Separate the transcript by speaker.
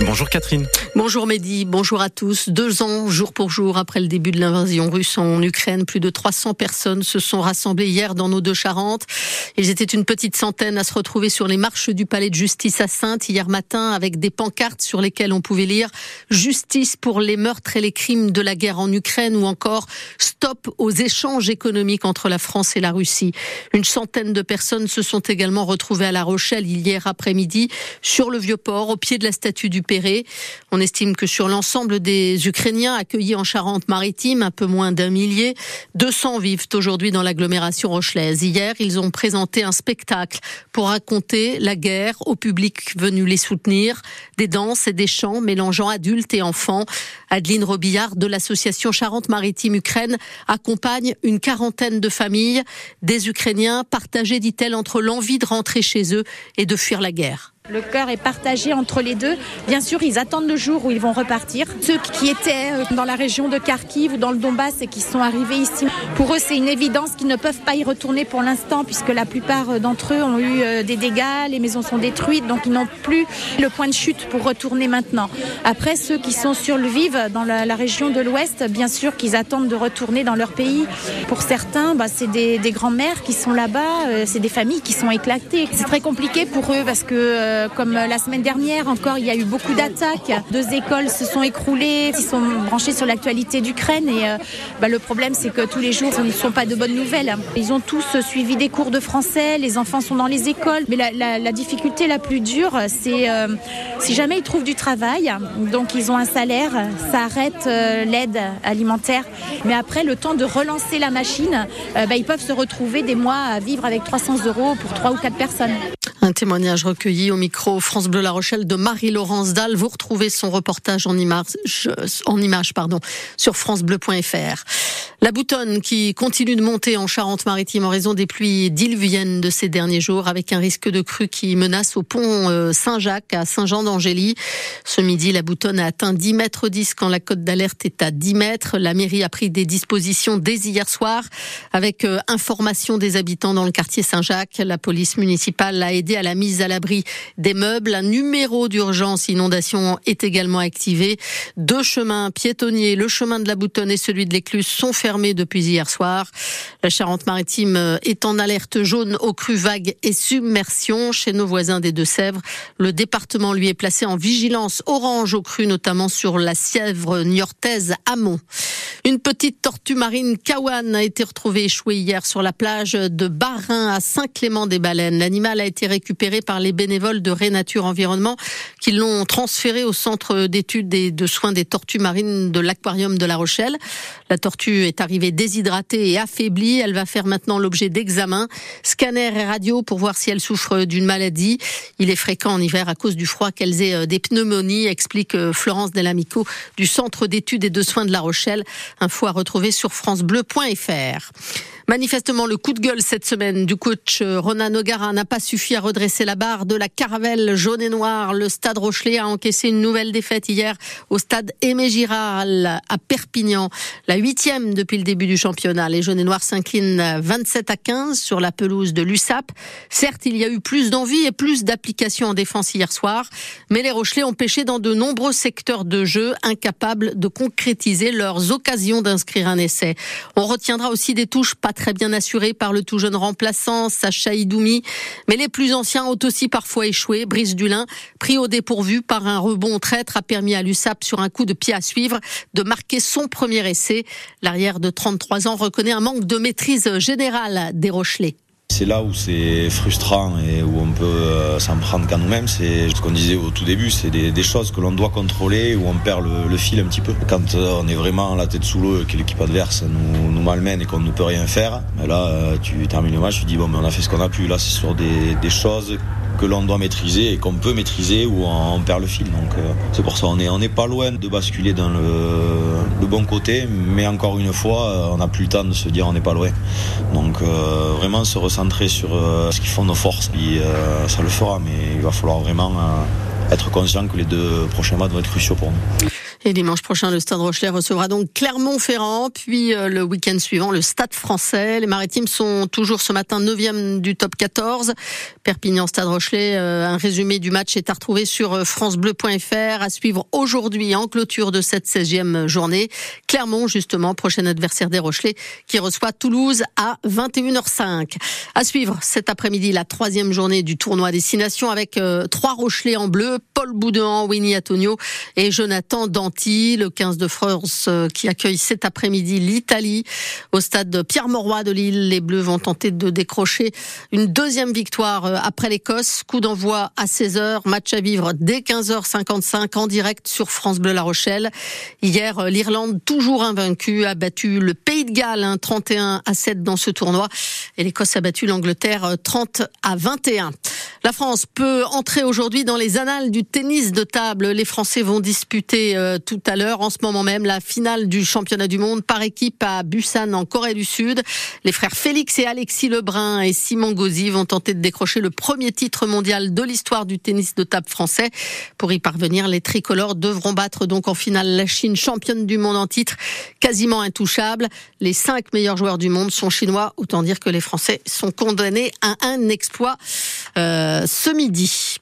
Speaker 1: Bonjour Catherine.
Speaker 2: Bonjour Mehdi, bonjour à tous. Deux ans, jour pour jour, après le début de l'invasion russe en Ukraine, plus de 300 personnes se sont rassemblées hier dans nos deux Charentes. Ils étaient une petite centaine à se retrouver sur les marches du palais de justice à Sainte hier matin avec des pancartes sur lesquelles on pouvait lire Justice pour les meurtres et les crimes de la guerre en Ukraine ou encore Stop aux échanges économiques entre la France et la Russie. Une centaine de personnes se sont également retrouvées à La Rochelle hier après-midi sur le Vieux-Port au pied de la statue du on estime que sur l'ensemble des Ukrainiens accueillis en Charente-Maritime, un peu moins d'un millier, 200 vivent aujourd'hui dans l'agglomération rochelaise. Hier, ils ont présenté un spectacle pour raconter la guerre au public venu les soutenir, des danses et des chants mélangeant adultes et enfants. Adeline Robillard de l'association Charente-Maritime Ukraine accompagne une quarantaine de familles, des Ukrainiens partagés, dit-elle, entre l'envie de rentrer chez eux et de fuir la guerre.
Speaker 3: Le cœur est partagé entre les deux. Bien sûr, ils attendent le jour où ils vont repartir. Ceux qui étaient euh, dans la région de Kharkiv ou dans le Donbass et qui sont arrivés ici, pour eux, c'est une évidence qu'ils ne peuvent pas y retourner pour l'instant puisque la plupart euh, d'entre eux ont eu euh, des dégâts, les maisons sont détruites, donc ils n'ont plus le point de chute pour retourner maintenant. Après, ceux qui sont sur le Vive, dans la, région de l'Ouest, bien sûr qu'ils attendent de retourner dans leur pays. Pour certains, bah, c'est des, des grands-mères qui sont là-bas, c'est des familles qui sont éclatées. C'est très compliqué pour eux parce que comme la semaine dernière encore, il y a eu beaucoup d'attaques. Deux écoles se sont écroulées, ils sont branchés sur l'actualité d'Ukraine et euh, bah, le problème c'est que tous les jours ce ne sont pas de bonnes nouvelles. Ils ont tous suivi des cours de français, les enfants sont dans les écoles, mais la, difficulté la plus dure c'est euh, si jamais ils trouvent du travail, donc ils ont un salaire, ça arrête l'aide alimentaire, mais après le temps de relancer la machine, bah, ils peuvent se retrouver des mois à vivre avec 300 euros pour trois ou quatre personnes.
Speaker 2: Un témoignage recueilli au micro France Bleu La Rochelle de Marie-Laurence Dalle. Vous retrouvez son reportage en image, pardon, sur francebleu.fr. La boutonne qui continue de monter en Charente-Maritime en raison des pluies diluviennes de ces derniers jours avec un risque de crue qui menace au pont euh, Saint-Jacques à Saint-Jean d'Angély. Ce midi, la boutonne a atteint 10 mètres 10 quand la cote d'alerte est à 10 mètres. La mairie a pris des dispositions dès hier soir avec euh, information des habitants dans le quartier Saint-Jacques. La police municipale a aidé à la mise à l'abri des meubles. Un numéro d'urgence inondation est également activé. Deux chemins piétonniers, le chemin de la boutonne et celui de l'écluse sont fermés depuis hier soir. La Charente-Maritime est en alerte jaune aux crues vagues et submersion. Chez nos voisins des Deux-Sèvres, le département lui est placé en vigilance orange aux crues, notamment sur la Sièvre niortaise amont. Une petite tortue marine kawan a été retrouvée échouée hier sur la plage de Barin à Saint-Clément-des-Baleines. L'animal a été récupéré par les bénévoles de Rénature Environnement qui l'ont transféré au centre d'études et de soins des tortues marines de l'aquarium de La Rochelle. La tortue est arrivée déshydratée et affaiblie. Elle va faire maintenant l'objet d'examens, scanner et radio pour voir si elle souffre d'une maladie. Il est fréquent en hiver à cause du froid qu'elles aient euh, des pneumonies, explique euh, Florence Delamico du Centre d'études et de soins de La Rochelle. Info à retrouver sur francebleu.fr. Manifestement, le coup de gueule cette semaine du coach euh, Ronan Nogara n'a pas suffi à redresser la barre de la caravelle jaune et noire. Le stade Rochelet a encaissé une nouvelle défaite hier au stade Aimé Giral à Perpignan. La huitième depuis le début du championnat. Les jaunes et noirs s'inclinent 27 à 15 sur la pelouse de l'USAP. Certes, il y a eu plus d'envie et plus d'application en défense hier soir, mais les Rochelais ont pêché dans de nombreux secteurs de jeu, incapables de concrétiser leurs occasions d'inscrire un essai. On retiendra aussi des touches pas très bien assuré par le tout jeune remplaçant Sacha Idoumi. Mais les plus anciens ont aussi parfois échoué. Brice Dulin, pris au dépourvu par un rebond traître, a permis à l'USAP, sur un coup de pied à suivre, de marquer son premier essai. L'arrière de 33 ans reconnaît un manque de maîtrise générale des Rochelais.
Speaker 4: C'est là où c'est frustrant et où on peut euh, s'en prendre qu'à nous-mêmes. C'est ce qu'on disait au tout début, c'est des, choses que l'on doit contrôler, où on perd le, fil un petit peu. Quand euh, on est vraiment la tête sous l'eau et que l'équipe adverse nous, nous malmène et qu'on ne peut rien faire, ben là, euh, tu termines le match, tu dis bon, mais on a fait ce qu'on a pu. Là, c'est sur des, des choses que l'on doit maîtriser et qu'on peut maîtriser ou on perd le fil. Donc euh, c'est pour ça on est on n'est pas loin de basculer dans le, bon côté, mais encore une fois euh, on n'a plus le temps de se dire on n'est pas loin. Donc euh, vraiment se recentrer sur ce qui font nos forces, et, ça le fera, mais il va falloir vraiment être conscient que les deux prochains matchs vont être cruciaux pour nous.
Speaker 2: Et dimanche prochain, le Stade Rochelet recevra donc Clermont-Ferrand, puis euh, le week-end suivant, le Stade français. Les Maritimes sont toujours ce matin 9e du top 14. Perpignan-Stade Rochelet, euh, un résumé du match est à retrouver sur euh, francebleu.fr, à suivre aujourd'hui en clôture de cette 16e journée. Clermont, justement, prochain adversaire des Rochelais, qui reçoit Toulouse à 21h05. À suivre cet après-midi, la troisième journée du tournoi Destination avec trois Rochelais en bleu, Paul Boudin, Winnie Antonio et Jonathan Le 15 de France euh, qui accueille cet après-midi l'Italie au stade Pierre-Mauroy de Lille. Les Bleus vont tenter de décrocher une deuxième victoire euh, après l'Écosse. Coup d'envoi à 16h, match à vivre dès 15h55 en direct sur France Bleu La Rochelle. Hier, euh, l'Irlande, toujours invaincue, a battu le Pays de Galles 31 hein, à 7 dans ce tournoi et l'Écosse a battu l'Angleterre 30 à 21. La France peut entrer aujourd'hui dans les annales du tennis de table. Les Français vont disputer euh, tout à l'heure, en ce moment même, la finale du championnat du monde par équipe à Busan en Corée du Sud. Les frères Félix et Alexis Lebrun et Simon Gauzy vont tenter de décrocher le premier titre mondial de l'histoire du tennis de table français. Pour y parvenir, les tricolores devront battre donc en finale la Chine, championne du monde en titre, quasiment intouchable. Les cinq meilleurs joueurs du monde sont chinois. Autant dire que les Français sont condamnés à un exploit. Euh, ce midi.